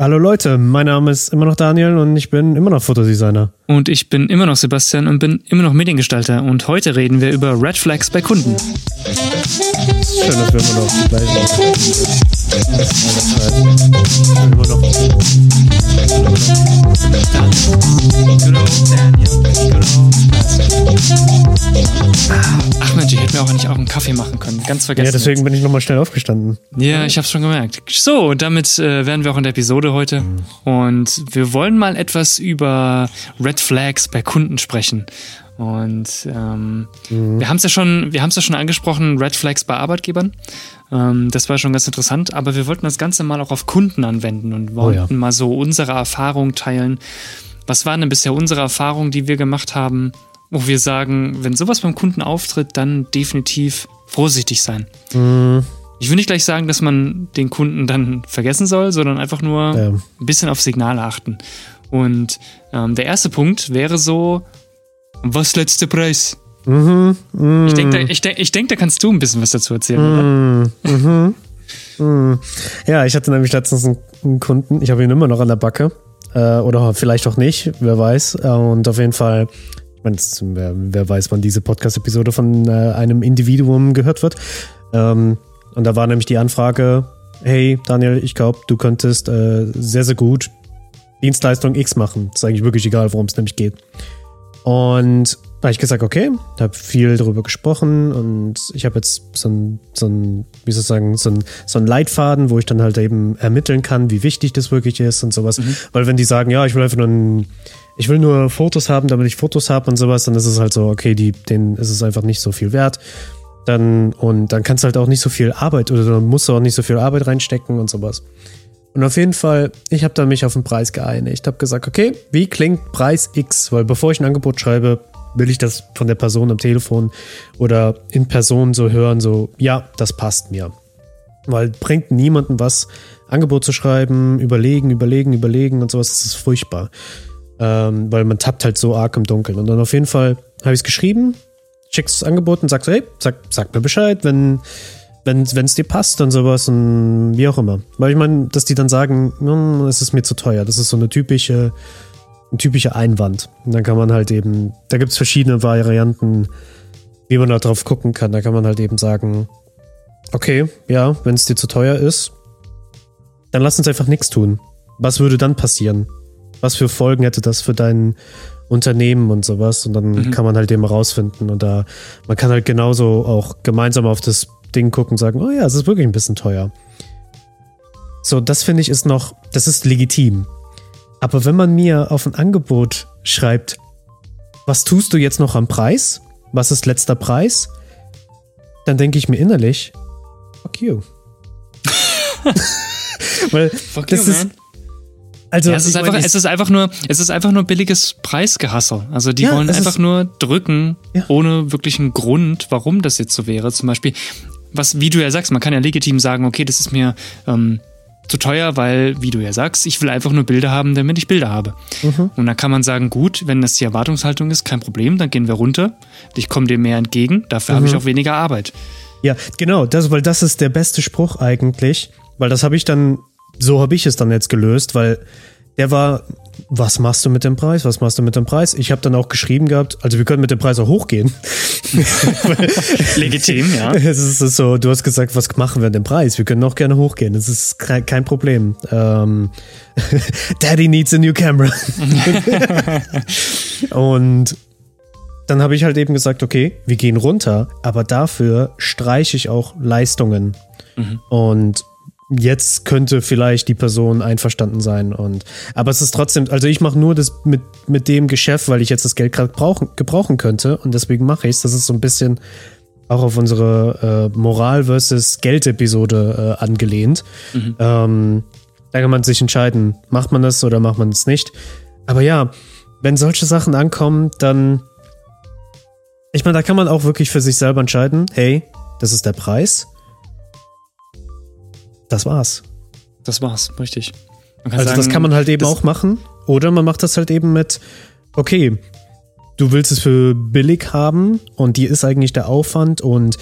Hallo Leute, mein Name ist immer noch Daniel und ich bin immer noch Fotodesigner. Und ich bin immer noch Sebastian und bin immer noch Mediengestalter. Und heute reden wir über Red Flags bei Kunden. Schön, dass wir immer noch die gleichen immer noch. Ach Mensch, ich hätte mir auch nicht auch einen Kaffee machen können. Ganz vergessen. Ja, deswegen bin ich nochmal schnell aufgestanden. Ja, ich hab's schon gemerkt. So, damit äh, wären wir auch in der Episode heute. Und wir wollen mal etwas über Red Flags bei Kunden sprechen. Und ähm, mhm. wir haben es ja schon, wir haben es ja schon angesprochen, Red Flags bei Arbeitgebern. Ähm, das war schon ganz interessant, aber wir wollten das Ganze mal auch auf Kunden anwenden und wollten oh ja. mal so unsere Erfahrung teilen. Was waren denn bisher unsere Erfahrungen, die wir gemacht haben, wo wir sagen, wenn sowas beim Kunden auftritt, dann definitiv vorsichtig sein. Mhm. Ich will nicht gleich sagen, dass man den Kunden dann vergessen soll, sondern einfach nur ja. ein bisschen auf Signale achten. Und ähm, der erste Punkt wäre so, was letzter Preis? Mhm, mh. Ich denke, da, ich denk, ich denk, da kannst du ein bisschen was dazu erzählen, mhm, oder? Mhm, mhm. ja, ich hatte nämlich letztens einen Kunden, ich habe ihn immer noch an der Backe. Äh, oder vielleicht auch nicht, wer weiß. Und auf jeden Fall, ich meine, wer, wer, weiß, wann diese Podcast-Episode von äh, einem Individuum gehört wird. Ähm, und da war nämlich die Anfrage, hey Daniel, ich glaube, du könntest äh, sehr, sehr gut Dienstleistung X machen. Das ist eigentlich wirklich egal, worum es nämlich geht. Und da habe ich gesagt, okay, habe viel darüber gesprochen und ich habe jetzt so ein, so ein, wie soll ich sagen, so ein, so ein Leitfaden, wo ich dann halt eben ermitteln kann, wie wichtig das wirklich ist und sowas. Mhm. Weil wenn die sagen, ja, ich will einfach nur ein, ich will nur Fotos haben, damit ich Fotos habe und sowas, dann ist es halt so, okay, die, denen ist es einfach nicht so viel wert. Dann, und dann kannst du halt auch nicht so viel Arbeit oder dann musst du auch nicht so viel Arbeit reinstecken und sowas. Und auf jeden Fall, ich habe da mich auf den Preis geeinigt. Ich habe gesagt, okay, wie klingt Preis X? Weil bevor ich ein Angebot schreibe, will ich das von der Person am Telefon oder in Person so hören, so, ja, das passt mir. Weil bringt niemandem was, Angebot zu schreiben, überlegen, überlegen, überlegen und sowas, das ist furchtbar. Ähm, weil man tappt halt so arg im Dunkeln. Und dann auf jeden Fall habe ich es geschrieben, schickst das Angebot und sagst, hey, sag, sag mir Bescheid, wenn wenn es dir passt und sowas und wie auch immer. Weil ich meine, dass die dann sagen, hm, es ist mir zu teuer. Das ist so eine typische, ein typischer Einwand. Und dann kann man halt eben, da gibt es verschiedene Varianten, wie man da drauf gucken kann. Da kann man halt eben sagen, okay, ja, wenn es dir zu teuer ist, dann lass uns einfach nichts tun. Was würde dann passieren? Was für Folgen hätte das für dein Unternehmen und sowas? Und dann mhm. kann man halt eben rausfinden. Und da, man kann halt genauso auch gemeinsam auf das Ding gucken und sagen, oh ja, es ist wirklich ein bisschen teuer. So, das finde ich ist noch, das ist legitim. Aber wenn man mir auf ein Angebot schreibt, was tust du jetzt noch am Preis? Was ist letzter Preis? Dann denke ich mir innerlich, fuck you. Weil fuck das you, ist, man. Also ja, es, ist einfach, meine, es ist einfach nur, es ist einfach nur billiges Preisgehassel. Also die ja, wollen einfach nur drücken, ja. ohne wirklichen Grund, warum das jetzt so wäre. Zum Beispiel, was, wie du ja sagst, man kann ja legitim sagen, okay, das ist mir ähm, zu teuer, weil, wie du ja sagst, ich will einfach nur Bilder haben, damit ich Bilder habe. Mhm. Und dann kann man sagen, gut, wenn das die Erwartungshaltung ist, kein Problem, dann gehen wir runter. Ich komme dir mehr entgegen, dafür mhm. habe ich auch weniger Arbeit. Ja, genau, das, weil das ist der beste Spruch eigentlich, weil das habe ich dann, so habe ich es dann jetzt gelöst, weil der war was machst du mit dem Preis? Was machst du mit dem Preis? Ich habe dann auch geschrieben gehabt, also wir können mit dem Preis auch hochgehen. Legitim, ja. Es ist so, du hast gesagt, was machen wir mit dem Preis? Wir können auch gerne hochgehen. Das ist kein Problem. Ähm, Daddy needs a new camera. Und dann habe ich halt eben gesagt, okay, wir gehen runter, aber dafür streiche ich auch Leistungen. Mhm. Und jetzt könnte vielleicht die Person einverstanden sein und aber es ist trotzdem, also ich mache nur das mit, mit dem Geschäft, weil ich jetzt das Geld gerade gebrauchen könnte und deswegen mache ich es. Das ist so ein bisschen auch auf unsere äh, Moral versus Geld-Episode äh, angelehnt. Mhm. Ähm, da kann man sich entscheiden, macht man das oder macht man es nicht. Aber ja, wenn solche Sachen ankommen, dann ich meine, da kann man auch wirklich für sich selber entscheiden, hey, das ist der Preis das war's. Das war's, richtig. also sagen, das kann man halt eben auch machen. Oder man macht das halt eben mit, okay, du willst es für billig haben und dir ist eigentlich der Aufwand und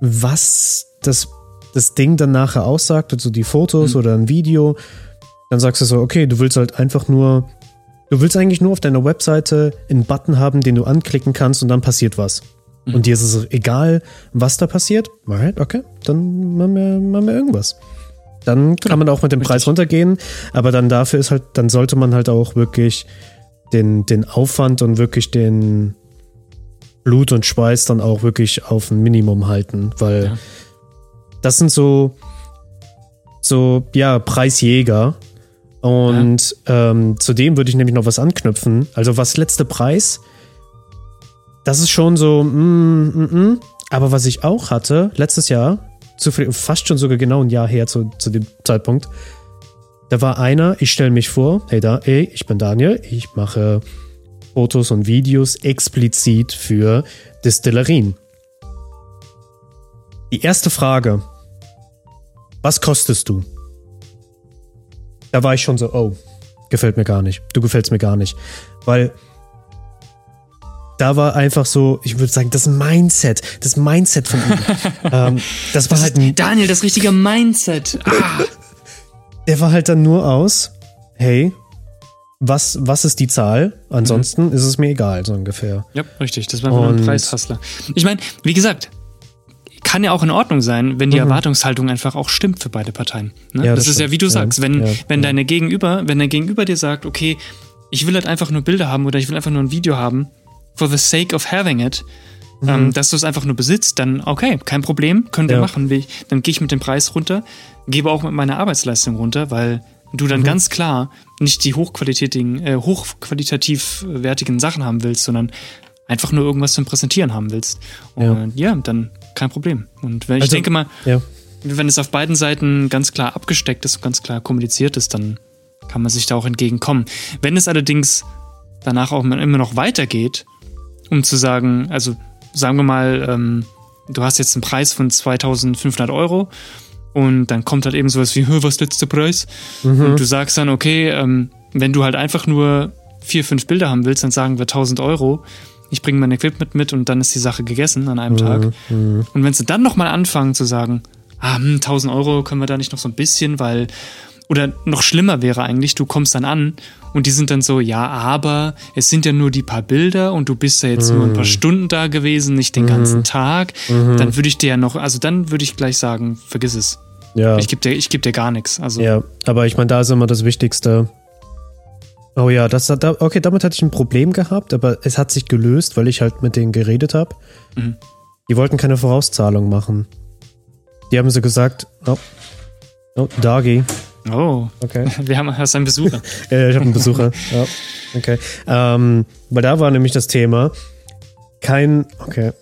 was das, das Ding dann nachher aussagt, also die Fotos mhm. oder ein Video, Dann sagst du so, okay, du willst halt einfach nur, du willst eigentlich nur auf deiner Webseite einen Button haben, den du anklicken kannst und dann passiert was. Mhm. Und dir ist es egal, was da passiert. Alright, okay, dann machen wir, machen wir irgendwas. Dann kann man auch mit dem Preis runtergehen, aber dann dafür ist halt, dann sollte man halt auch wirklich den, den Aufwand und wirklich den Blut und Schweiß dann auch wirklich auf ein Minimum halten, weil ja. das sind so, so, ja, Preisjäger. Und ja. ähm, zudem würde ich nämlich noch was anknüpfen. Also, was letzte Preis, das ist schon so, mm, mm, mm. aber was ich auch hatte, letztes Jahr, zu, fast schon sogar genau ein Jahr her zu, zu dem Zeitpunkt, da war einer, ich stelle mich vor, hey da, ey, ich bin Daniel, ich mache Fotos und Videos explizit für Destillerien. Die erste Frage, was kostest du? Da war ich schon so, oh, gefällt mir gar nicht. Du gefällst mir gar nicht. Weil da war einfach so, ich würde sagen, das Mindset, das Mindset von ihm. ähm, das war das halt ein, Daniel, das richtige Mindset. Ah. Der war halt dann nur aus, hey, was, was ist die Zahl? Ansonsten mhm. ist es mir egal, so ungefähr. Ja, richtig. Das war einfach ein Preishassler. Ich meine, wie gesagt, kann ja auch in Ordnung sein, wenn die mhm. Erwartungshaltung einfach auch stimmt für beide Parteien. Ne? Ja, das, das ist ja, wie du sagst, wenn, ja, wenn deine Gegenüber, wenn dein Gegenüber dir sagt, okay, ich will halt einfach nur Bilder haben oder ich will einfach nur ein Video haben, for the sake of having it, mhm. ähm, dass du es einfach nur besitzt, dann okay, kein Problem, können wir ja. machen. Dann gehe ich mit dem Preis runter, gebe auch mit meiner Arbeitsleistung runter, weil du dann mhm. ganz klar nicht die hochqualitativen, äh, hochqualitativ wertigen Sachen haben willst, sondern einfach nur irgendwas zum Präsentieren haben willst. Und ja, ja dann kein Problem. Und wenn ich also, denke mal, ja. wenn es auf beiden Seiten ganz klar abgesteckt ist und ganz klar kommuniziert ist, dann kann man sich da auch entgegenkommen. Wenn es allerdings danach auch immer noch weitergeht, um zu sagen, also sagen wir mal, ähm, du hast jetzt einen Preis von 2500 Euro und dann kommt halt eben sowas wie, was letzter Preis? Mhm. Und du sagst dann, okay, ähm, wenn du halt einfach nur vier, fünf Bilder haben willst, dann sagen wir 1000 Euro. Ich bringe mein Equipment mit und dann ist die Sache gegessen an einem mhm. Tag. Mhm. Und wenn sie dann nochmal anfangen zu sagen, ah, hm, 1000 Euro können wir da nicht noch so ein bisschen, weil oder noch schlimmer wäre eigentlich, du kommst dann an und die sind dann so, ja, aber es sind ja nur die paar Bilder und du bist ja jetzt mhm. nur ein paar mhm. Stunden da gewesen, nicht den mhm. ganzen Tag. Mhm. Dann würde ich dir ja noch, also dann würde ich gleich sagen, vergiss es. Ja. Ich gebe dir, geb dir gar nichts. Also. Ja, aber ich meine, da ist immer das Wichtigste. Oh ja, das hat, okay, damit hatte ich ein Problem gehabt, aber es hat sich gelöst, weil ich halt mit denen geredet habe. Mhm. Die wollten keine Vorauszahlung machen. Die haben so gesagt, oh, oh Dagi, Oh, okay. Wir haben hast einen Besucher. ja, ich habe einen Besucher. ja, okay. Ähm, weil da war nämlich das Thema kein, okay.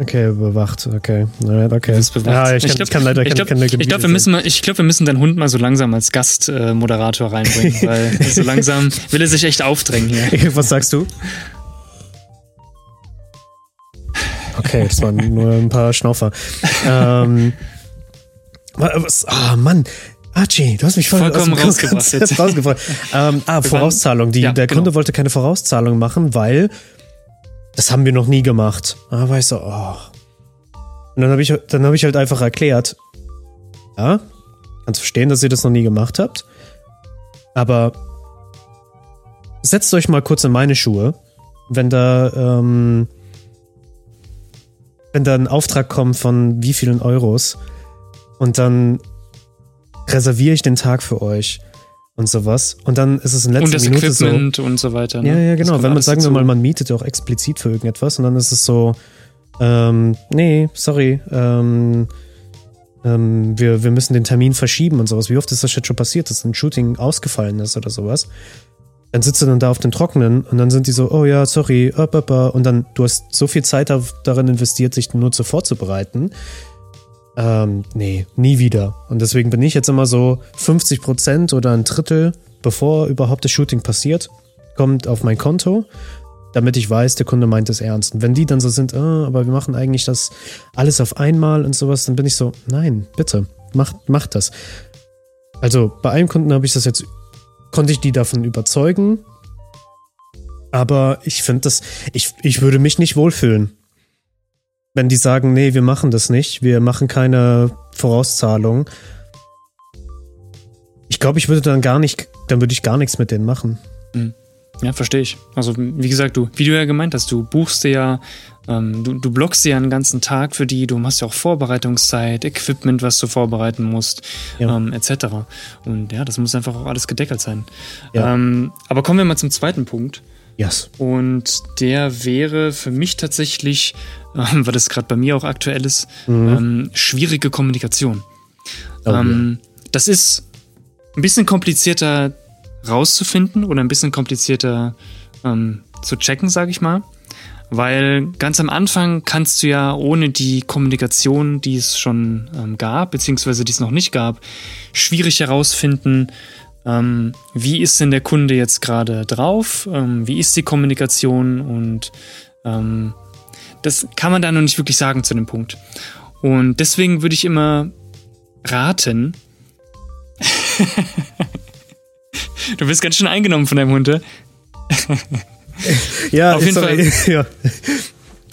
Okay, überwacht, okay. Alright, okay. Ja, ich, kann, ich, glaub, ich kann leider ich glaub, keine, keine Ich glaube, wir, müssen glaub, wir müssen deinen Hund mal so langsam als Gastmoderator äh, reinbringen, weil so langsam will er sich echt aufdrängen hier. Was sagst du? Okay, das waren nur ein paar Schnaufer. ähm, was, ah, Mann, Archie, du hast mich voll vollkommen aus rausgebracht. Jetzt. rausgebracht. ähm, ah, Vorauszahlung. Die, ja, der genau. Kunde wollte keine Vorauszahlung machen, weil das haben wir noch nie gemacht. Ah, weißt du, oh. Und dann habe ich, dann hab ich halt einfach erklärt, ja, kannst verstehen, dass ihr das noch nie gemacht habt, aber setzt euch mal kurz in meine Schuhe, wenn da, ähm, wenn da ein Auftrag kommt von wie vielen Euros und dann reserviere ich den Tag für euch und sowas. Und dann ist es in letzter und das Minute Equipment so. und so weiter. Ne? Ja, ja, genau. Wenn man, sagen wir mal, man mietet ja auch explizit für irgendetwas und dann ist es so, ähm, nee, sorry, ähm, ähm, wir, wir müssen den Termin verschieben und sowas. Wie oft ist das jetzt schon passiert, dass ein Shooting ausgefallen ist oder sowas? Dann sitzt du dann da auf dem Trockenen und dann sind die so, oh ja, sorry, und dann, du hast so viel Zeit darin investiert, sich nur zu vorzubereiten ähm, nee, nie wieder. Und deswegen bin ich jetzt immer so 50 Prozent oder ein Drittel, bevor überhaupt das Shooting passiert, kommt auf mein Konto, damit ich weiß, der Kunde meint es ernst. Und wenn die dann so sind, ah, aber wir machen eigentlich das alles auf einmal und sowas, dann bin ich so, nein, bitte, macht, macht das. Also bei einem Kunden habe ich das jetzt, konnte ich die davon überzeugen, aber ich finde das, ich, ich würde mich nicht wohlfühlen, wenn die sagen, nee, wir machen das nicht, wir machen keine Vorauszahlung. Ich, glaube, ich würde dann gar nicht, dann würde ich gar nichts mit denen machen. Mhm. Ja, verstehe ich. Also, wie gesagt, du, wie du ja gemeint hast, du buchst dir ja, ähm, du, du blockst dir ja einen ganzen Tag für die, du machst ja auch Vorbereitungszeit, Equipment, was du vorbereiten musst, Ja. ähm, etc. Und ja, das muss einfach auch alles gedeckelt sein. Ja. Ähm, aber kommen wir mal zum zweiten Punkt. Yes. Und der wäre für mich tatsächlich, ähm, weil das gerade bei mir auch aktuell ist, ähm, schwierige Kommunikation. Oh, ähm, Das ist ein bisschen komplizierter rauszufinden oder ein bisschen komplizierter ähm, zu checken, sage ich mal. Weil ganz am Anfang kannst du ja ohne die Kommunikation, die es schon ähm, gab, beziehungsweise die es noch nicht gab, schwierig herausfinden, ähm, wie ist denn der Kunde jetzt gerade drauf, ähm, wie ist die Kommunikation und ähm, das kann man da noch nicht wirklich sagen zu dem Punkt. Und deswegen würde ich immer raten, du bist ganz schön eingenommen von deinem Hund, ja? Auf jeden sorry. ja.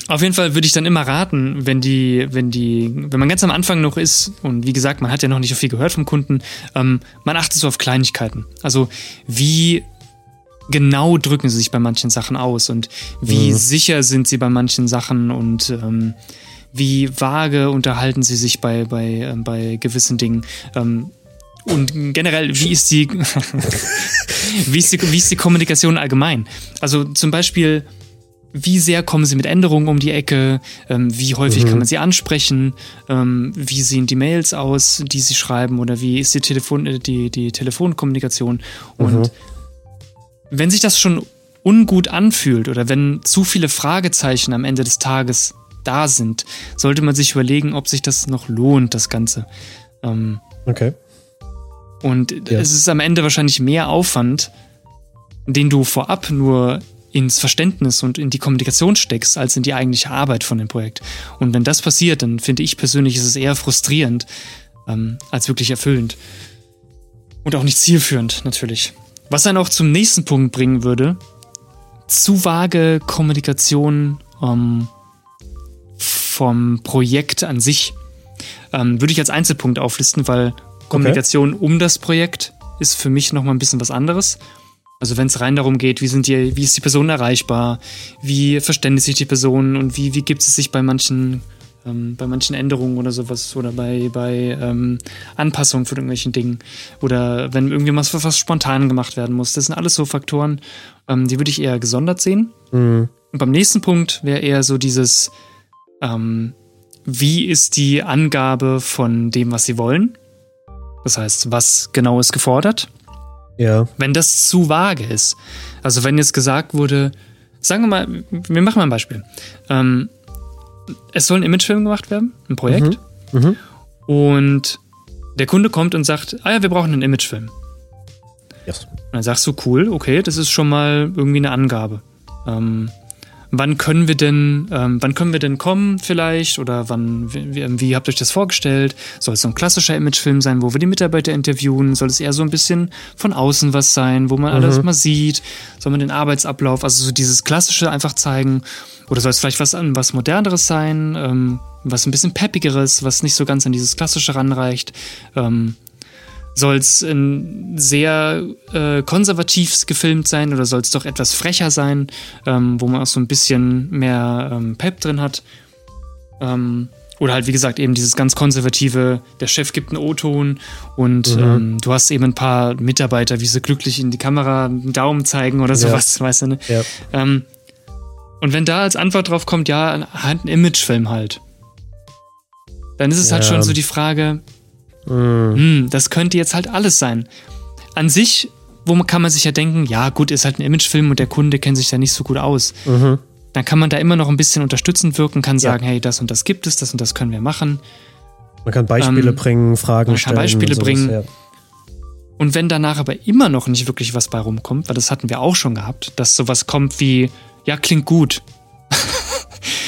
Auf jeden Fall würde ich dann immer raten, wenn die, wenn die, wenn man ganz am Anfang noch ist und wie gesagt, man hat ja noch nicht so viel gehört vom Kunden, ähm, man achtet so auf Kleinigkeiten. Also wie genau drücken sie sich bei manchen Sachen aus und wie sicher sind sie bei manchen Sachen und ähm, wie vage unterhalten sie sich bei, bei, ähm, bei gewissen Dingen. Ähm, und generell, wie ist die, wie ist die, wie ist die Kommunikation allgemein? Also zum Beispiel, wie sehr kommen sie mit Änderungen um die Ecke, ähm, wie häufig kann man sie ansprechen, ähm, wie sehen die Mails aus, die sie schreiben oder wie ist die, Telefon äh, die, die Telefonkommunikation und wenn sich das schon ungut anfühlt oder wenn zu viele Fragezeichen am Ende des Tages da sind, sollte man sich überlegen, ob sich das noch lohnt, das Ganze. Ähm, Okay. und Ja. es ist am Ende wahrscheinlich mehr Aufwand, den du vorab nur ins Verständnis und in die Kommunikation steckst, als in die eigentliche Arbeit von dem Projekt. Und wenn das passiert, dann finde ich persönlich, ist es eher frustrierend ähm, als wirklich erfüllend. Und auch nicht zielführend, natürlich. Was dann auch zum nächsten Punkt bringen würde, zu vage Kommunikation ähm, vom Projekt an sich. Ähm, würde ich als Einzelpunkt auflisten, weil Kommunikation um das Projekt ist für mich nochmal ein bisschen was anderes. Also wenn es rein darum geht, wie sind die, wie ist die Person erreichbar, wie verständigt sich die Person und wie, wie gibt es sich bei manchen, ähm, bei manchen Änderungen oder sowas oder bei, bei ähm, Anpassungen von irgendwelchen Dingen oder wenn irgendwie was, was spontan gemacht werden muss. Das sind alles so Faktoren, ähm, die würde ich eher gesondert sehen. Mhm. Und beim nächsten Punkt wäre eher so dieses, ähm, wie ist die Angabe von dem, was sie wollen? Das heißt, was genau ist gefordert? Ja. Wenn das zu vage ist, also wenn jetzt gesagt wurde, sagen wir mal, wir machen mal ein Beispiel. Ähm, es soll ein Imagefilm gemacht werden, ein Projekt. Mhm. Und der Kunde kommt und sagt, ah ja, wir brauchen einen Imagefilm. Yes. Und dann sagst du, cool, okay, das ist schon mal irgendwie eine Angabe. Ähm, wann können wir denn, ähm, wann können wir denn kommen vielleicht? Oder wann, wie, wie habt ihr euch das vorgestellt? Soll es so ein klassischer Imagefilm sein, wo wir die Mitarbeiter interviewen? Soll es eher so ein bisschen von außen was sein, wo man alles mal sieht? Soll man den Arbeitsablauf, also so dieses Klassische einfach zeigen? Oder soll es vielleicht was, an- was Moderneres sein? Ähm, was ein bisschen peppigeres, was nicht so ganz an dieses Klassische ranreicht? Ähm, soll es sehr äh, konservativ gefilmt sein oder soll es doch etwas frecher sein, ähm, wo man auch so ein bisschen mehr ähm, Pep drin hat? Ähm, oder halt, wie gesagt, eben dieses ganz konservative, der Chef gibt einen O-Ton und ähm, du hast eben ein paar Mitarbeiter, wie sie glücklich in die Kamera einen Daumen zeigen oder sowas, weißt du, ne? Ja. Ähm, und wenn da als Antwort drauf kommt, ja, halt ein Imagefilm halt, dann ist es halt Ja. schon so die Frage, Mhm. hm, das könnte jetzt halt alles sein. An sich, wo man, kann man sich ja denken, ja gut, ist halt ein Imagefilm und der Kunde kennt sich da nicht so gut aus. Mhm. Dann kann man da immer noch ein bisschen unterstützend wirken, kann sagen, hey, das und das gibt es, das und das können wir machen. Man kann Beispiele Ähm, bringen, Fragen man kann stellen. Beispiele und sowas, bringen. Ja. Und wenn danach aber immer noch nicht wirklich was bei rumkommt, weil das hatten wir auch schon gehabt, dass sowas kommt wie, ja, klingt gut,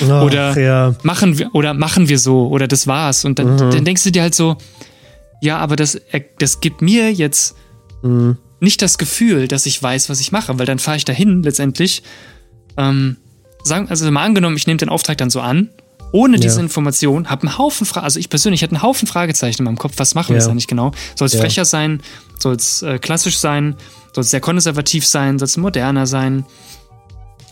Ach, Oder- ja. machen wir oder machen wir so oder das war's. Und dann, Mhm. dann denkst du dir halt so, ja, aber das, er- das gibt mir jetzt Mhm. nicht das Gefühl, dass ich weiß, was ich mache, weil dann fahre ich dahin letztendlich. Ähm, sagen, also mal angenommen, ich nehme den Auftrag dann so an Ohne diese ja. Information habe einen Haufen Fragen, also ich persönlich hätte einen Haufen Fragezeichen in meinem Kopf. Was machen wir ja. jetzt eigentlich genau? Soll es ja. frecher sein? Soll es äh, klassisch sein? Soll es sehr konservativ sein? Soll es moderner sein?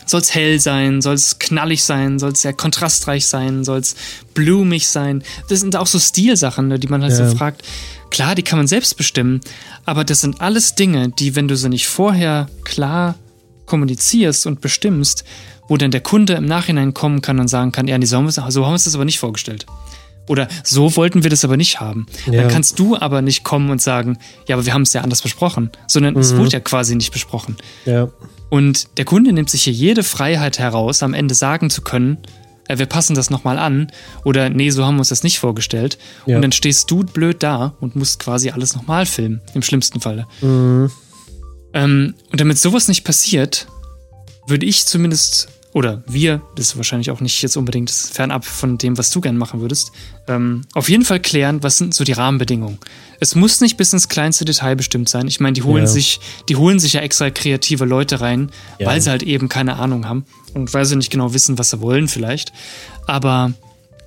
Soll es hell sein? Soll es knallig sein? Soll es sehr kontrastreich sein? Soll es blumig sein? Das sind auch so Stilsachen, ne, die man halt so fragt. Klar, die kann man selbst bestimmen, aber das sind alles Dinge, die, wenn du sie nicht vorher klar kommunizierst und bestimmst, wo dann der Kunde im Nachhinein kommen kann und sagen kann, ja, so haben wir es, wir das aber nicht vorgestellt. Oder so wollten wir das aber nicht haben. Ja. Dann kannst du aber nicht kommen und sagen, ja, aber wir haben es ja anders besprochen, sondern mhm. es wurde ja quasi nicht besprochen. Ja. Und der Kunde nimmt sich hier jede Freiheit heraus, am Ende sagen zu können, äh, wir passen das nochmal an oder nee, so haben wir uns das nicht vorgestellt. Ja. Und dann stehst du blöd da und musst quasi alles nochmal filmen, im schlimmsten Falle. Mhm. Ähm, und damit sowas nicht passiert, würde ich zumindest oder wir, das ist wahrscheinlich auch nicht jetzt unbedingt fernab von dem, was du gern machen würdest, ähm, auf jeden Fall klären, was sind so die Rahmenbedingungen. Es muss nicht bis ins kleinste Detail bestimmt sein. Ich meine, die holen ja. sich, die holen sich ja extra kreative Leute rein, ja. weil sie halt eben keine Ahnung haben und weil sie nicht genau wissen, was sie wollen vielleicht. Aber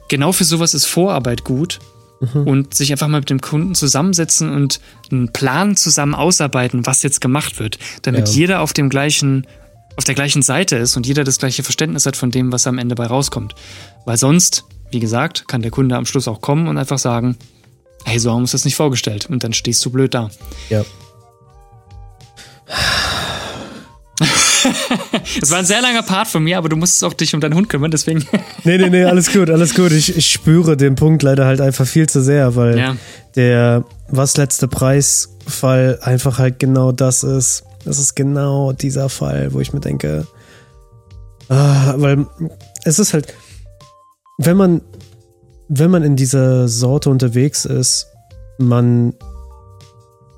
genau für sowas ist Vorarbeit gut mhm. und sich einfach mal mit dem Kunden zusammensetzen und einen Plan zusammen ausarbeiten, was jetzt gemacht wird, damit ja. jeder auf dem gleichen auf der gleichen Seite ist und jeder das gleiche Verständnis hat von dem, was am Ende bei rauskommt. Weil sonst, wie gesagt, kann der Kunde am Schluss auch kommen und einfach sagen, hey, so haben wir uns das nicht vorgestellt. Und dann stehst du blöd da. Ja. das war ein sehr langer Part von mir, aber du musstest auch dich um deinen Hund kümmern, deswegen. nee, nee, nee, alles gut, alles gut. Ich, ich spüre den Punkt leider halt einfach viel zu sehr, weil ja. der was letzte Preisfall einfach halt genau das ist. Das ist genau dieser Fall, wo ich mir denke, ah, weil es ist halt, wenn man, wenn man in dieser Sorte unterwegs ist, man,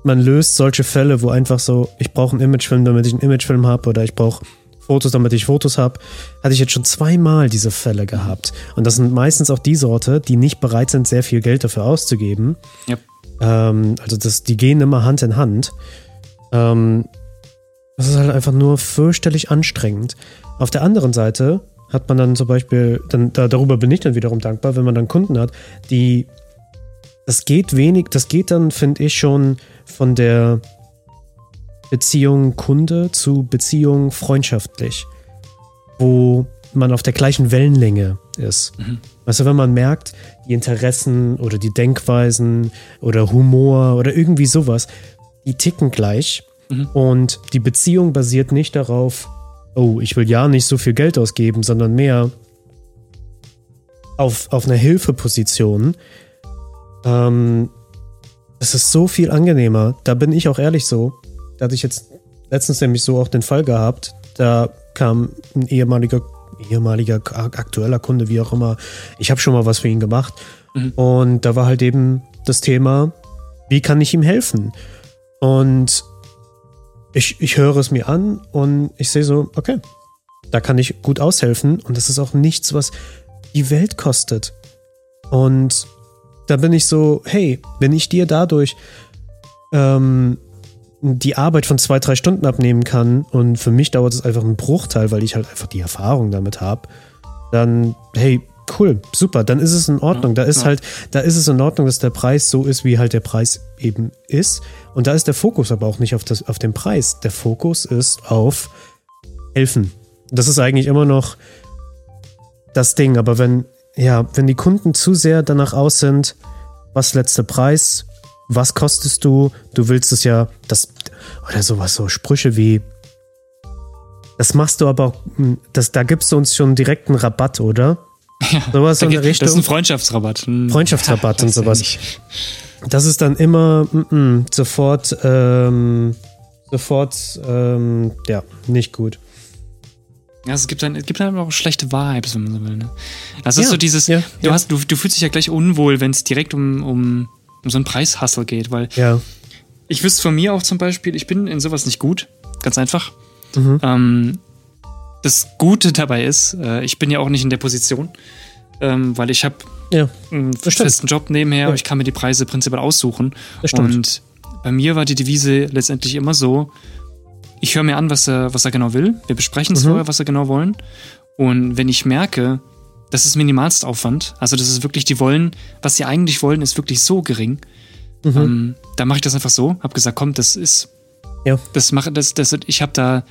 man löst solche Fälle, wo einfach so, ich brauche einen Imagefilm, damit ich einen Imagefilm habe, oder ich brauche Fotos, damit ich Fotos habe, hatte ich jetzt schon zweimal diese Fälle gehabt. Und das sind meistens auch die Sorte, die nicht bereit sind, sehr viel Geld dafür auszugeben. Yep. Ähm, also das, die gehen immer Hand in Hand. Ähm, das ist halt einfach nur fürchterlich anstrengend. Auf der anderen Seite hat man dann zum Beispiel, dann, da, darüber bin ich dann wiederum dankbar, wenn man dann Kunden hat, die, das geht wenig, das geht dann, finde ich, schon von der Beziehung Kunde zu Beziehung freundschaftlich, wo man auf der gleichen Wellenlänge ist. Mhm. Weißt du, wenn man merkt, die Interessen oder die Denkweisen oder Humor oder irgendwie sowas, die ticken gleich Mhm. Und die Beziehung basiert nicht darauf, oh, ich will ja nicht so viel Geld ausgeben, sondern mehr auf, auf einer Hilfeposition. Ähm, es ist so viel angenehmer. Da bin ich auch ehrlich so. Da hatte ich jetzt letztens nämlich so auch den Fall gehabt. Da kam ein ehemaliger, ehemaliger aktueller Kunde, wie auch immer. Ich habe schon mal was für ihn gemacht. Mhm. Und da war halt eben das Thema, wie kann ich ihm helfen? Und ich, ich höre es mir an und ich sehe so, okay, da kann ich gut aushelfen und das ist auch nichts, was die Welt kostet. Und da bin ich so, hey, wenn ich dir dadurch ähm, die Arbeit von zwei, drei Stunden abnehmen kann und für mich dauert es einfach einen Bruchteil, weil ich halt einfach die Erfahrung damit habe, dann, hey, cool, super, dann ist es in Ordnung. Da ist ja. halt, da ist es in Ordnung, dass der Preis so ist, wie halt der Preis eben ist. Und da ist der Fokus aber auch nicht auf, das, auf den Preis. Der Fokus ist auf helfen. Das ist eigentlich immer noch das Ding. Aber wenn, ja, wenn die Kunden zu sehr danach aus sind, was letzter Preis, was kostest du, du willst es ja, das, oder sowas, so Sprüche wie, das machst du aber auch, hm, das, da gibst du uns schon direkt einen Rabatt, oder? Ja, sowas da, in der Richtung. Das ist ein Freundschaftsrabatt. Hm. Freundschaftsrabatt ja, und sowas. Das ist dann immer mm, mm, sofort, ähm, sofort, ähm, ja, nicht gut. Ja, es gibt dann, es gibt dann auch schlechte Vibes, wenn man so will. Ne? Das ist ja, so dieses, ja, du, Hast, du, du fühlst dich ja gleich unwohl, wenn es direkt um, um, um so einen Preishassel geht, weil ja. ich wüsste von mir auch zum Beispiel, ich bin in sowas nicht gut, ganz einfach. Mhm. Ähm, das Gute dabei ist, äh, ich bin ja auch nicht in der Position, ähm, weil ich habe ja, einen festen Job nebenher. Ja. Ich kann mir die Preise prinzipiell aussuchen. Und bei mir war die Devise letztendlich immer so, ich höre mir an, was er, was er genau will. Wir besprechen es mhm. vorher, was er genau wollen. Und wenn ich merke, das ist Minimalstaufwand. Also das ist wirklich, die wollen, was sie eigentlich wollen, ist wirklich so gering. Mhm. Ähm, da mache ich das einfach so. Hab gesagt, komm, das ist, ja. das mache, das, das, ich habe da,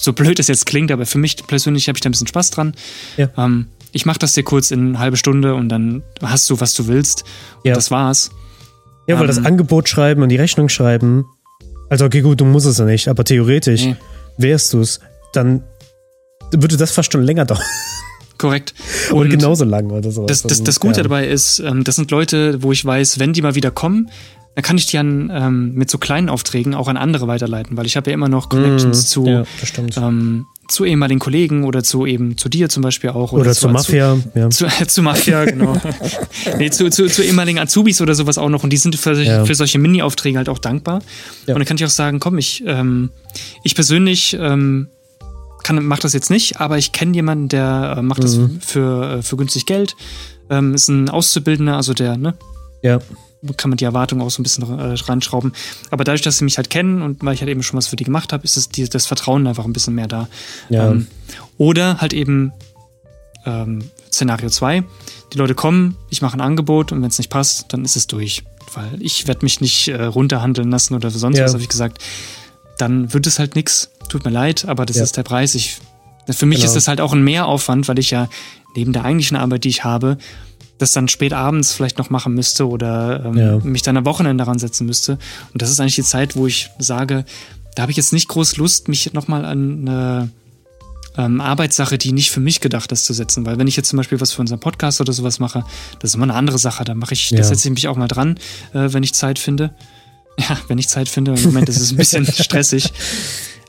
so blöd es jetzt klingt, aber für mich persönlich habe ich da ein bisschen Spaß dran. Ja. Ähm, ich mache das dir kurz in eine halbe Stunde und dann hast du, was du willst. Und ja. das war's. Ja, weil ähm, das Angebot schreiben und die Rechnung schreiben, also okay, gut, du musst es ja nicht, aber theoretisch nee. wärst du es, dann würde das fast schon länger dauern. Korrekt. Und oder genauso lang oder so. Das, das, das Gute ja. dabei ist, ähm, das sind Leute, wo ich weiß, wenn die mal wieder kommen, dann kann ich die an, ähm, mit so kleinen Aufträgen auch an andere weiterleiten, weil ich habe ja immer noch Connections mm, zu, ja, ähm, zu ehemaligen Kollegen oder zu eben zu dir zum Beispiel auch. Oder, oder zu, zur Mafia. Zu, ja. zu, zu Mafia, genau. nee, zu, zu, zu ehemaligen Azubis oder sowas auch noch und die sind für, ja. für solche Mini-Aufträge halt auch dankbar. Und dann kann ich auch sagen, komm, ich, ähm, ich persönlich ähm, kann, mach das jetzt nicht, aber ich kenne jemanden, der äh, macht mhm. das für, äh, für günstig Geld. Ähm, ist ein Auszubildender, also der, ne? Ja kann man die Erwartung auch so ein bisschen äh, ranschrauben. Aber dadurch, dass sie mich halt kennen und weil ich halt eben schon was für die gemacht habe, ist das, die, das Vertrauen einfach ein bisschen mehr da. Ja. Ähm, oder halt eben ähm, Szenario 2. Die Leute kommen, ich mache ein Angebot und wenn es nicht passt, dann ist es durch. Weil ich werde mich nicht äh, runterhandeln lassen oder sonst ja. was, habe ich gesagt. Dann wird es halt nichts. Tut mir leid, aber das ja. ist der Preis. Ich, für mich genau. ist das halt auch ein Mehraufwand, weil ich ja neben der eigentlichen Arbeit, die ich habe, das dann spät abends vielleicht noch machen müsste oder ähm, ja. mich dann am Wochenende daran setzen müsste. Und das ist eigentlich die Zeit, wo ich sage, da habe ich jetzt nicht groß Lust, mich nochmal an eine ähm, Arbeitssache, die nicht für mich gedacht ist, zu setzen. Weil wenn ich jetzt zum Beispiel was für unseren Podcast oder sowas mache, das ist immer eine andere Sache. Da mache ich, ja. da setze ich mich auch mal dran, äh, wenn ich Zeit finde. Ja, wenn ich Zeit finde. Im Moment ist es ein bisschen stressig.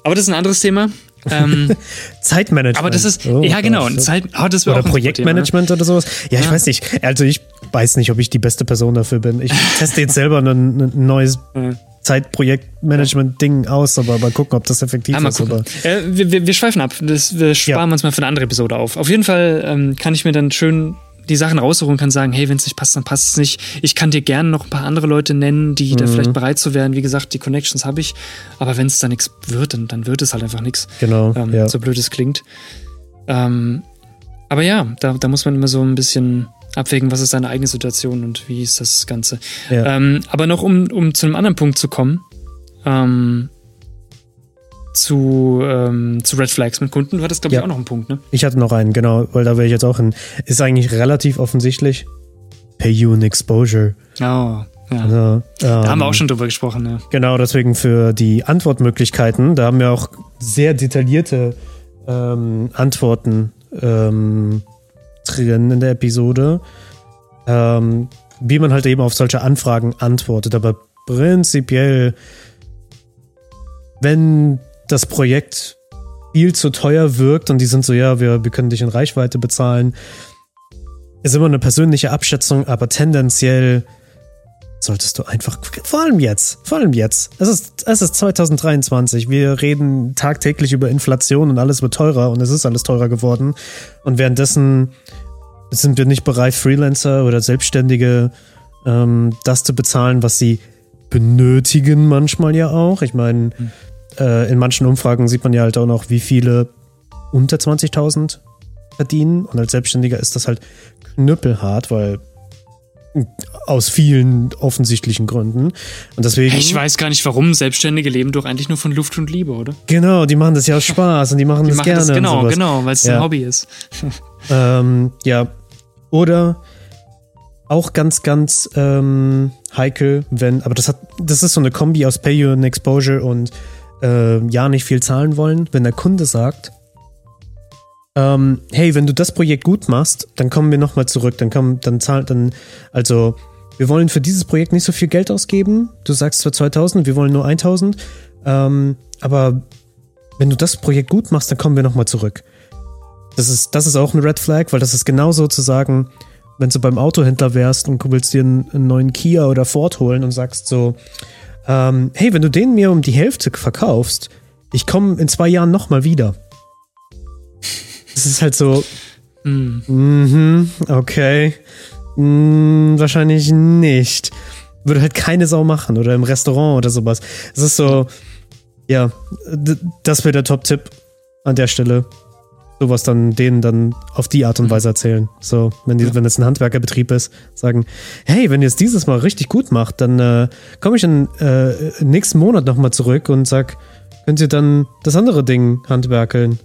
Aber das ist ein anderes Thema. Ähm, Zeitmanagement. Aber das ist, oh, ja genau, Zeit, oh, das oder Projektmanagement oder sowas. Ja, ich ja. weiß nicht. Also ich weiß nicht, ob ich die beste Person dafür bin. Ich teste jetzt selber ein, ein neues Zeitprojektmanagement-Ding aus, aber mal gucken, ob das effektiv ah, ist. Aber äh, wir, wir, schweifen ab. Das, wir sparen ja. uns mal für eine andere Episode auf. Auf jeden Fall ähm, kann ich mir dann schön die Sachen raussuchen und kann sagen, hey, wenn es nicht passt, dann passt es nicht. Ich kann dir gerne noch ein paar andere Leute nennen, die mhm. da vielleicht bereit zu werden. Wie gesagt, die Connections habe ich. Aber wenn es da nichts wird, dann, dann wird es halt einfach nichts. Genau. Ähm, ja. So blöd es klingt. Ähm, aber ja, da, da muss man immer so ein bisschen abwägen, was ist deine eigene Situation und wie ist das Ganze. Ja. Ähm, aber noch, um, um zu einem anderen Punkt zu kommen, ähm, zu, ähm, zu Red Flags mit Kunden. Du hattest, glaube ich, auch noch einen Punkt, ne? Ich hatte noch einen, genau, weil da wäre ich jetzt auch hin. Ist eigentlich relativ offensichtlich. Pay you an exposure. Oh, ja. Also, ähm, da haben wir auch ähm, schon drüber gesprochen, ja. Genau, deswegen für die Antwortmöglichkeiten, da haben wir auch sehr detaillierte ähm, Antworten ähm, drin in der Episode. Ähm, wie man halt eben auf solche Anfragen antwortet. Aber prinzipiell, wenn das Projekt viel zu teuer wirkt und die sind so, ja, wir, wir können dich in Reichweite bezahlen. Ist immer eine persönliche Abschätzung, aber tendenziell solltest du einfach, vor allem jetzt, vor allem jetzt. Es ist, es ist 2023. Wir reden tagtäglich über Inflation und alles wird teurer und es ist alles teurer geworden. Und währenddessen sind wir nicht bereit, Freelancer oder Selbstständige ähm, das zu bezahlen, was sie benötigen manchmal ja auch. Ich meine, hm äh, in manchen Umfragen sieht man ja halt auch noch, wie viele unter 20.000 verdienen. Und als Selbstständiger ist das halt knüppelhart, weil aus vielen offensichtlichen Gründen. Und deswegen. Ich weiß gar nicht, warum Selbstständige leben doch eigentlich nur von Luft und Liebe, oder? Genau, die machen das ja aus Spaß und die machen die das machen gerne. Das, genau, genau, weil es ja. ein Hobby ist. ähm, ja. Oder auch ganz, ganz ähm, heikel, wenn, aber das hat, das ist so eine Kombi aus Pay You and Exposure und äh, ja nicht viel zahlen wollen, wenn der Kunde sagt, ähm, hey, wenn du das Projekt gut machst, dann kommen wir nochmal zurück, dann kommen, dann zahlt, dann, also, wir wollen für dieses Projekt nicht so viel Geld ausgeben. Du sagst zwar 2000, wir wollen nur 1000, ähm, aber wenn du das Projekt gut machst, dann kommen wir nochmal zurück. Das ist, das ist auch ein Red Flag, weil das ist genauso zu sagen, wenn du beim Autohändler wärst und willst dir einen, einen neuen Kia oder Ford holen und sagst so, ähm, hey, wenn du den mir um die Hälfte verkaufst, ich komme in zwei Jahren nochmal wieder. Das ist halt so. Mm. Mhm, okay. Mm, wahrscheinlich nicht. Würde halt keine Sau machen oder im Restaurant oder sowas. Es ist so, ja, das wäre der Top-Tipp an der Stelle. Sowas dann denen dann auf die Art und Weise erzählen. So, wenn, die, Ja. wenn das ein Handwerkerbetrieb ist, sagen, hey, wenn ihr es dieses Mal richtig gut macht, dann äh, komme ich in, äh, nächsten Monat nochmal zurück und sag, könnt ihr dann das andere Ding handwerkeln?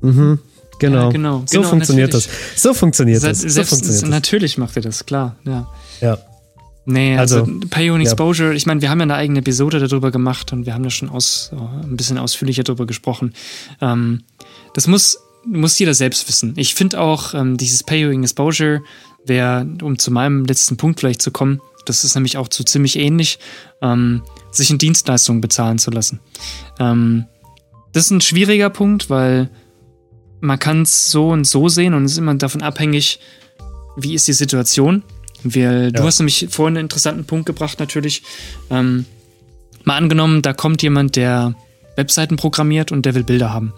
Mhm, genau. Ja, genau, So genau, funktioniert natürlich. das. So funktioniert das. So funktioniert das. natürlich macht er das, klar, ja. Ja. Nee, also, Also, Pay ja. Exposure, ich meine, wir haben ja eine eigene Episode darüber gemacht und wir haben da schon aus, äh, ein bisschen ausführlicher darüber gesprochen. Ähm, das muss, muss jeder selbst wissen. Ich finde auch, ähm, dieses Pay on Exposure wäre, um zu meinem letzten Punkt vielleicht zu kommen, das ist nämlich auch so ziemlich ähnlich, ähm, sich in Dienstleistungen bezahlen zu lassen. Ähm, das ist ein schwieriger Punkt, weil man kann es so und so sehen und es ist immer davon abhängig, wie ist die Situation. Wir, Du Ja. hast nämlich vorhin einen interessanten Punkt gebracht, natürlich. Ähm, mal angenommen, da kommt jemand, der Webseiten programmiert und der will Bilder haben.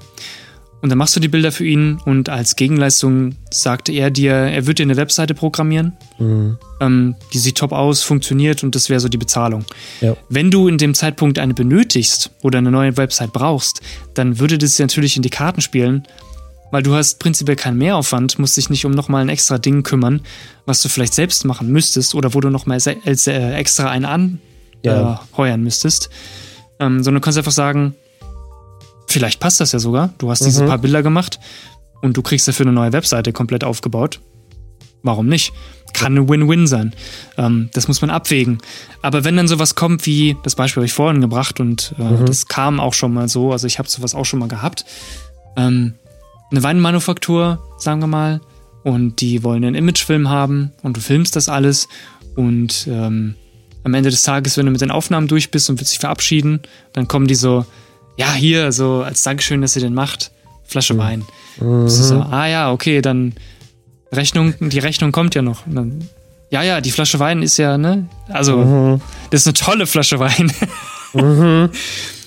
Und dann machst du die Bilder für ihn und als Gegenleistung sagte er dir, er wird dir eine Webseite programmieren. Mhm. Ähm, die sieht top aus, funktioniert und das wäre so die Bezahlung. Ja. Wenn du in dem Zeitpunkt eine benötigst oder eine neue Website brauchst, dann würde das natürlich in die Karten spielen, weil du hast prinzipiell keinen Mehraufwand, musst dich nicht um nochmal ein extra Ding kümmern, was du vielleicht selbst machen müsstest oder wo du nochmal äh, extra einen anheuern Ja. äh, müsstest, ähm, sondern du kannst einfach sagen, vielleicht passt das ja sogar, du hast diese Mhm. paar Bilder gemacht und du kriegst dafür eine neue Webseite komplett aufgebaut. Warum nicht? Kann eine Win-Win sein. Ähm, das muss man abwägen. Aber wenn dann sowas kommt wie, das Beispiel habe ich vorhin gebracht und äh, Mhm. das kam auch schon mal so, also ich habe sowas auch schon mal gehabt. Ähm, eine Weinmanufaktur, sagen wir mal, und die wollen einen Imagefilm haben und du filmst das alles und ähm, am Ende des Tages, wenn du mit den Aufnahmen durch bist und willst dich verabschieden, dann kommen die so, ja, hier, so als Dankeschön, dass ihr den macht, Flasche Wein. Das ist so, ah ja, okay, dann Rechnung, die Rechnung kommt ja noch. Dann, ja, ja, die Flasche Wein ist ja, ne? Also, Mhm. das ist eine tolle Flasche Wein.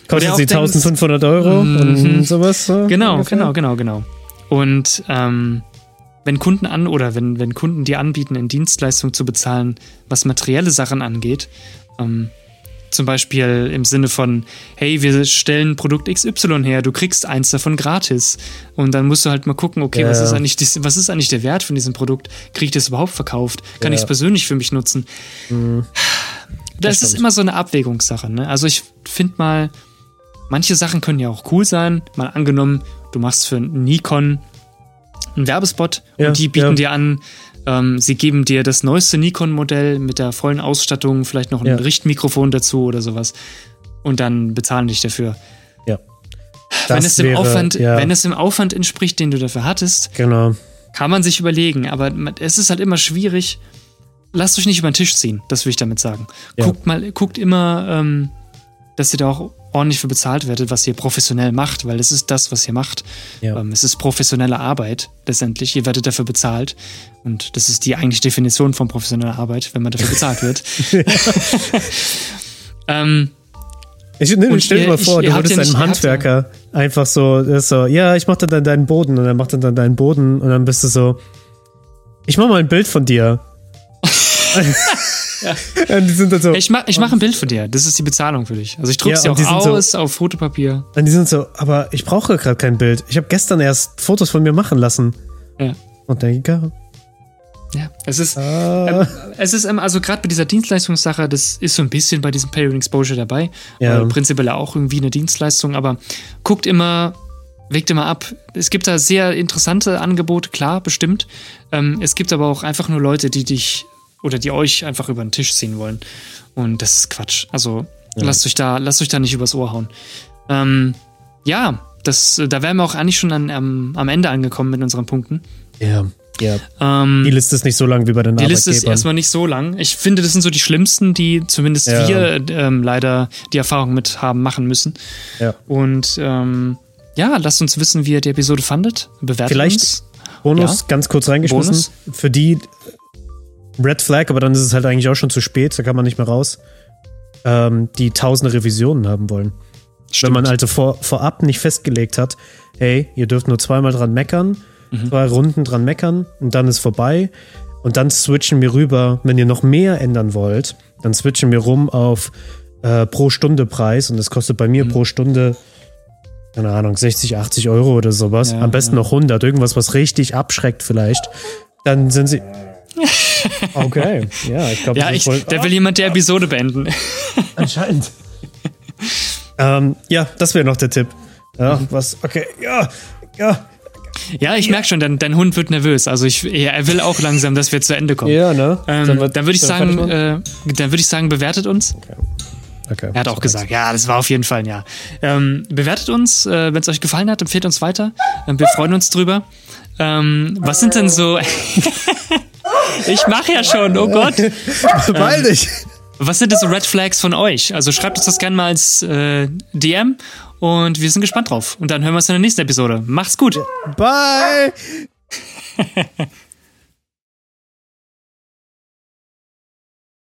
Kostet auch sie denkst- 1500 Euro Mhm. und sowas. so Genau, ungefähr? genau, genau, genau. Und ähm, wenn Kunden an oder wenn, wenn Kunden dir anbieten, in Dienstleistung zu bezahlen, was materielle Sachen angeht, ähm, zum Beispiel im Sinne von, hey, wir stellen Produkt XY her, du kriegst eins davon gratis. Und dann musst du halt mal gucken, okay, Ja, was, ist eigentlich was ist eigentlich der Wert von diesem Produkt? Kriege ich das überhaupt verkauft? Kann Ja. ich es persönlich für mich nutzen? Das, ist stimmt. immer so eine Abwägungssache. Ne? Also ich finde mal, manche Sachen können ja auch cool sein. Mal angenommen, du machst für Nikon einen Werbespot Ja, und die bieten ja. dir an, ähm, sie geben dir das neueste Nikon-Modell mit der vollen Ausstattung, vielleicht noch ein Ja. Richtmikrofon dazu oder sowas. Und dann bezahlen dich dafür. Ja. wenn, Das es dem wäre- Aufwand, ja, wenn es dem Aufwand entspricht, den du dafür hattest, Genau. kann man sich überlegen. Aber es ist halt immer schwierig. Lasst euch nicht über den Tisch ziehen, das will ich damit sagen. Guckt mal, guckt immer, ähm, dass ihr da auch ordentlich für bezahlt werdet, was ihr professionell macht, weil das ist das, was ihr macht. Ja. Ähm, es ist professionelle Arbeit letztendlich. Ihr werdet dafür bezahlt. Und das ist die eigentliche Definition von professioneller Arbeit, wenn man dafür bezahlt wird. ähm, Ich, ne, stell dir mal vor, ich- du würdest ja einem habt ja- Handwerker einfach so, so, ja, ich mach dann dann deinen Boden und er macht dann dann deinen Boden und dann bist du so, ich mach mal ein Bild von dir. Und die sind dann so, ich mache ich mach ein Bild von dir. Das ist die Bezahlung für dich. Also ich druck's Ja, und auch die sind so- aus auf Fotopapier. und die sind so, aber ich brauche gerade kein Bild. Ich habe gestern erst Fotos von mir machen lassen. Ja. Und denke, Ja, es ist, ah, Ähm, es ist, ähm, also gerade bei dieser Dienstleistungssache, das ist so ein bisschen bei diesem Payroll Exposure dabei. Ja. Weil prinzipiell auch irgendwie eine Dienstleistung, aber guckt immer, wägt immer ab. Es gibt da sehr interessante Angebote, klar, bestimmt. Ähm, es gibt aber auch einfach nur Leute, die dich oder die euch einfach über den Tisch ziehen wollen. Und das ist Quatsch. Also lasst euch da, lasst euch da nicht übers Ohr hauen. Ähm, ja, das, da wären wir auch eigentlich schon an, am- am Ende angekommen mit unseren Punkten. ja, ja. Ähm, Die Liste ist nicht so lang wie bei den die Liste ist erstmal nicht so lang. Ich finde, das sind so die schlimmsten, die zumindest Ja. wir ähm, leider die Erfahrung mit haben machen müssen. Ja. Und ähm, ja, lasst uns wissen, wie ihr die Episode fandet. Bewertet Vielleicht uns. Bonus, Ja. ganz kurz reingeschmissen. Bonus. Für die Red Flag, aber dann ist es halt eigentlich auch schon zu spät, da kann man nicht mehr raus, ähm, die tausende Revisionen haben wollen. Wenn man also vor, vorab nicht festgelegt hat, hey, ihr dürft nur zweimal dran meckern, Mhm. zwei Runden dran meckern und dann ist vorbei. Und dann switchen wir rüber, wenn ihr noch mehr ändern wollt, dann switchen wir rum auf äh, pro Stunde Preis und das kostet bei mir Mhm. pro Stunde keine Ahnung, 60, 80 Euro oder sowas. Ja, Am besten ja. noch 100, irgendwas, was richtig abschreckt vielleicht. Dann sind sie. Okay, ja, ich glaube, Ja, ich, da will jemand die Episode beenden. anscheinend. ähm, ja, das wäre noch der Tipp. Ja, was, okay, ja, ja, Ja, ich merke schon, dein, dein Hund wird nervös. Also ich, ja, er will auch langsam, dass wir zu Ende kommen. ja, ne? Ähm, dann würde ich sagen, äh, dann würde ich sagen, bewertet uns. machen? okay. Er hat auch gesagt, ja, das war auf jeden Fall ein Ja. Ähm, bewertet uns, äh, wenn es euch gefallen hat, empfehlt uns weiter. Ähm, wir freuen uns drüber. Ähm, was sind denn so? ich mache ja schon, oh Gott. Beeil dich! Was sind denn so Red Flags von euch? Also schreibt uns das gerne mal als äh, DM und wir sind gespannt drauf. Und dann hören wir uns in der nächsten Episode. Macht's gut. Bye!